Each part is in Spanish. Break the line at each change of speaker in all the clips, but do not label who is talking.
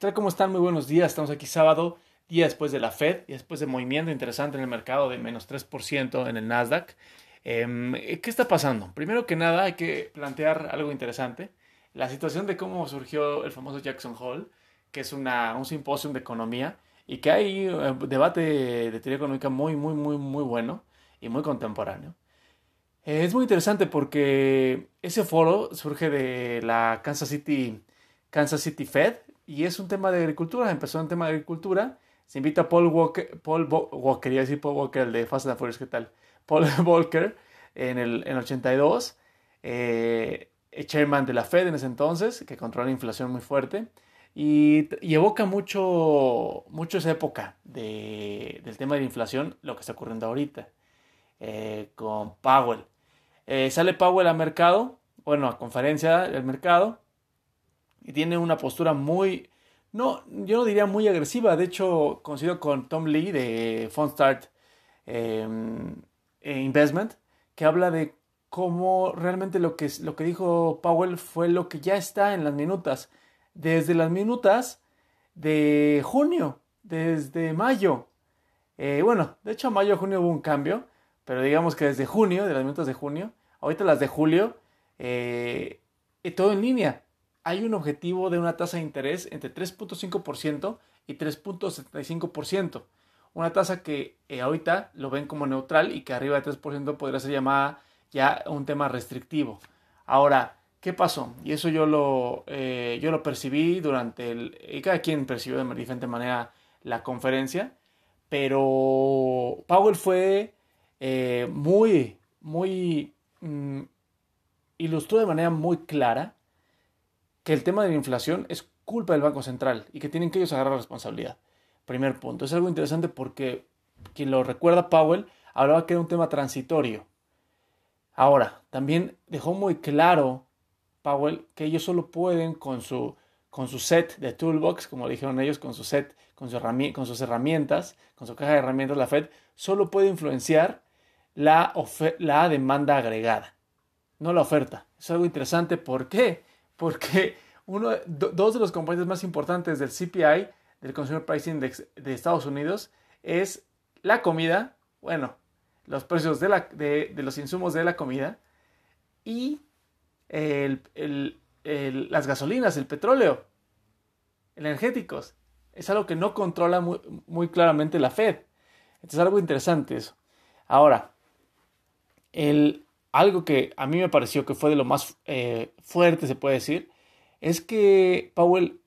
¿Qué? ¿Cómo están? Muy buenos días. Estamos aquí sábado, día después de la Fed y después de movimiento interesante en el mercado de menos 3% en el Nasdaq. Em, ¿Qué está pasando? Primero que nada hay que plantear algo interesante. La situación de cómo surgió el famoso Jackson Hole, que es un simposio de economía y que hay eh, debate de teoría económica muy, muy, muy, muy bueno y muy contemporáneo. Es muy interesante porque ese foro surge de la Kansas City, Kansas City Fed, y es un tema de agricultura, empezó un tema de agricultura, se invita a Paul Walker, Paul Walker, quería decir Paul Walker, el de Fast and Furious, ¿qué tal? Paul Walker en el en 82, eh, chairman de la Fed en ese entonces, que controla la inflación muy fuerte, y, evoca mucho, mucho esa época de, del tema de la inflación, lo que está ocurriendo ahorita, eh, con Powell. Eh, sale Powell al mercado, bueno, a conferencia del mercado, y tiene una postura muy, no, yo no diría muy agresiva, de hecho coincido con Tom Lee de Fundstart em, e Investment, que habla de cómo realmente lo que, lo que dijo Powell fue lo que ya está en las minutas, desde las minutas de junio, desde mayo. Eh, bueno, de hecho mayo, junio hubo un cambio, pero digamos que desde junio, de las minutas de junio, ahorita las de julio, eh, todo en línea hay un objetivo de una tasa de interés entre 3.5% y 3.75%. Una tasa que eh, ahorita lo ven como neutral y que arriba de 3% podría ser llamada ya un tema restrictivo. Ahora, ¿qué pasó? Y eso yo lo, eh, yo lo percibí durante el... Y cada quien percibió de diferente manera la conferencia, pero Powell fue eh, muy, muy... Mm, ilustró de manera muy clara que el tema de la inflación es culpa del Banco Central y que tienen que ellos agarrar responsabilidad. Primer punto. Es algo interesante porque quien lo recuerda, Powell, hablaba que era un tema transitorio. Ahora, también dejó muy claro Powell que ellos solo pueden con su, con su set de toolbox, como dijeron ellos, con su set, con, sus herramientas, con su caja de herramientas, la Fed, solo puede influenciar la, la demanda agregada, no la oferta. Es algo interesante. ¿Por qué? Porque uno, dos de los componentes más importantes del CPI, del Consumer Price Index de Estados Unidos, es la comida, bueno, los precios de, la, de, los insumos de la comida y las gasolinas, el petróleo, energéticos. Es algo que no controla muy, claramente la Fed. es algo interesante eso. Ahora, el, algo que a mí me pareció que fue de lo más eh, fuerte, se puede decir, es que Powell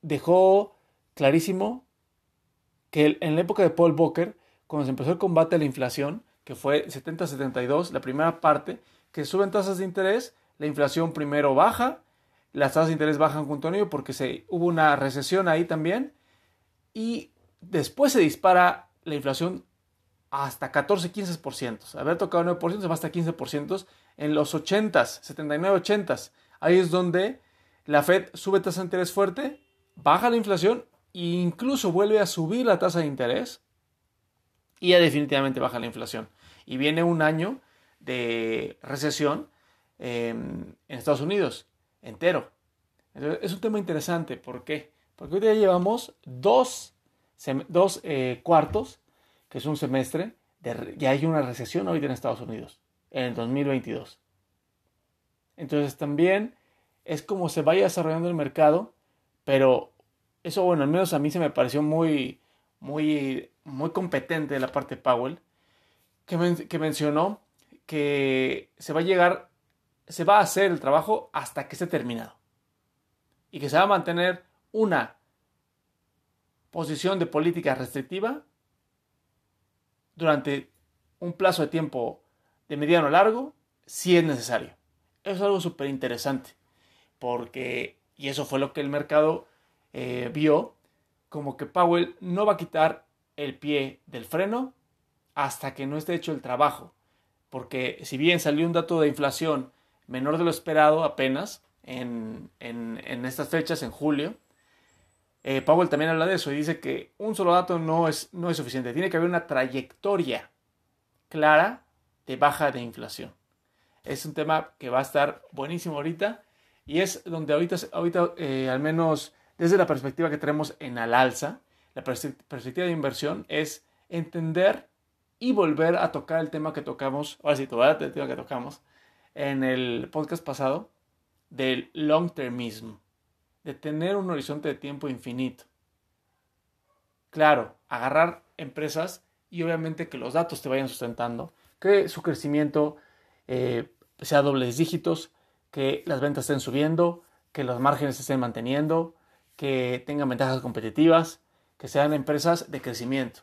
dejó clarísimo que en la época de Paul Volcker, cuando se empezó el combate a la inflación, que fue 70-72, la primera parte, que suben tasas de interés, la inflación primero baja, las tasas de interés bajan junto a ello porque se, hubo una recesión ahí también, y después se dispara la inflación hasta 14-15%. Haber tocado 9% se va hasta 15% en los 80s, 79-80s. Ahí es donde la Fed sube tasa de interés fuerte, baja la inflación e incluso vuelve a subir la tasa de interés y ya definitivamente baja la inflación. Y viene un año de recesión em, en Estados Unidos entero. es un tema interesante. ¿Por qué? Porque hoy ya llevamos dos, dos eh, cuartos que es un semestre, ya hay una recesión ahorita en Estados Unidos, en el 2022. Entonces también es como se vaya desarrollando el mercado, pero eso, bueno, al menos a mí se me pareció muy, muy, muy competente de la parte de Powell, que, que mencionó que se va a llegar, se va a hacer el trabajo hasta que esté terminado. Y que se va a mantener una posición de política restrictiva durante un plazo de tiempo de mediano a largo si es necesario. Es algo súper interesante porque, y eso fue lo que el mercado eh, vio, como que Powell no va a quitar el pie del freno hasta que no esté hecho el trabajo. Porque si bien salió un dato de inflación menor de lo esperado apenas en, en estas fechas, en julio, eh, Powell también habla de eso y dice que un solo dato no es, no es suficiente. Tiene que haber una trayectoria clara de baja de inflación. Es un tema que va a estar buenísimo ahorita y es donde ahorita, ahorita eh, al menos desde la perspectiva que tenemos en al alza, la perspectiva de inversión es entender y volver a tocar el tema que tocamos, ahora sí, todavía el tema que tocamos en el podcast pasado, del long termism, de tener un horizonte de tiempo infinito. Claro, agarrar empresas y obviamente que los datos te vayan sustentando, que su crecimiento eh, sea dobles dígitos, que las ventas estén subiendo, que los márgenes estén manteniendo, que tengan ventajas competitivas, que sean empresas de crecimiento.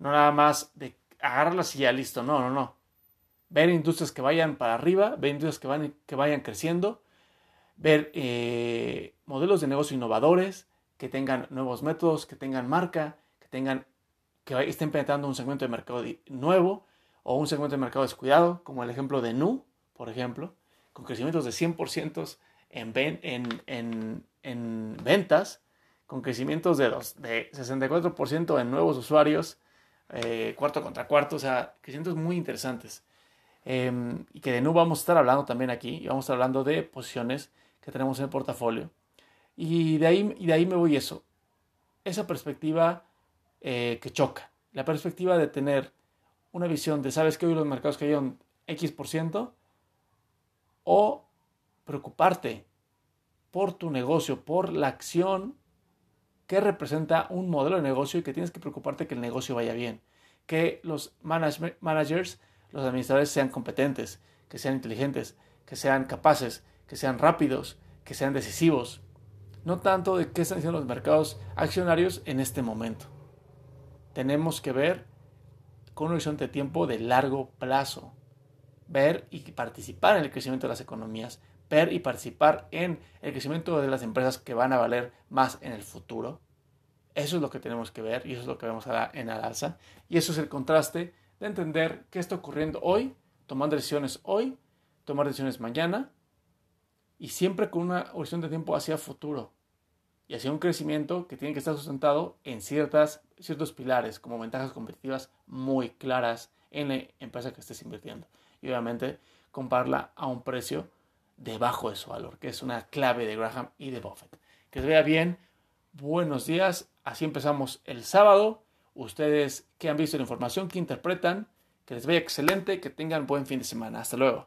No nada más de agarrarlas y ya listo, no, no, no. Ver industrias que vayan para arriba, ver industrias que, van, que vayan creciendo, ver eh, modelos de negocio innovadores, que tengan nuevos métodos, que tengan marca, que tengan que estén penetrando un segmento de mercado nuevo o un segmento de mercado descuidado, como el ejemplo de Nu, por ejemplo, con crecimientos de 100% en, en, en, en ventas, con crecimientos de, dos, de 64% en nuevos usuarios, eh, cuarto contra cuarto, o sea, crecimientos muy interesantes. Em, y que de nuevo vamos a estar hablando también aquí, y vamos a estar hablando de posiciones que tenemos en el portafolio. Y de ahí, y de ahí me voy eso, esa perspectiva eh, que choca, la perspectiva de tener una visión de, ¿sabes que hoy los mercados cayeron X por ciento? O preocuparte por tu negocio, por la acción que representa un modelo de negocio y que tienes que preocuparte que el negocio vaya bien, que los managers, los administradores sean competentes, que sean inteligentes, que sean capaces, que sean rápidos, que sean decisivos. No tanto de qué están haciendo los mercados accionarios en este momento. Tenemos que ver con un horizonte de tiempo de largo plazo. Ver y participar en el crecimiento de las economías, ver y participar en el crecimiento de las empresas que van a valer más en el futuro. Eso es lo que tenemos que ver y eso es lo que vemos en al alza. Y eso es el contraste de entender qué está ocurriendo hoy, tomando decisiones hoy, tomar decisiones mañana y siempre con una horizonte de tiempo hacia futuro y hacia un crecimiento que tiene que estar sustentado en ciertas, ciertos pilares como ventajas competitivas muy claras en la empresa que estés invirtiendo. Y obviamente compararla a un precio debajo de su valor, que es una clave de Graham y de Buffett. Que se vea bien, buenos días, así empezamos el sábado. Ustedes que han visto la información, que interpretan, que les vaya excelente, que tengan buen fin de semana. Hasta luego.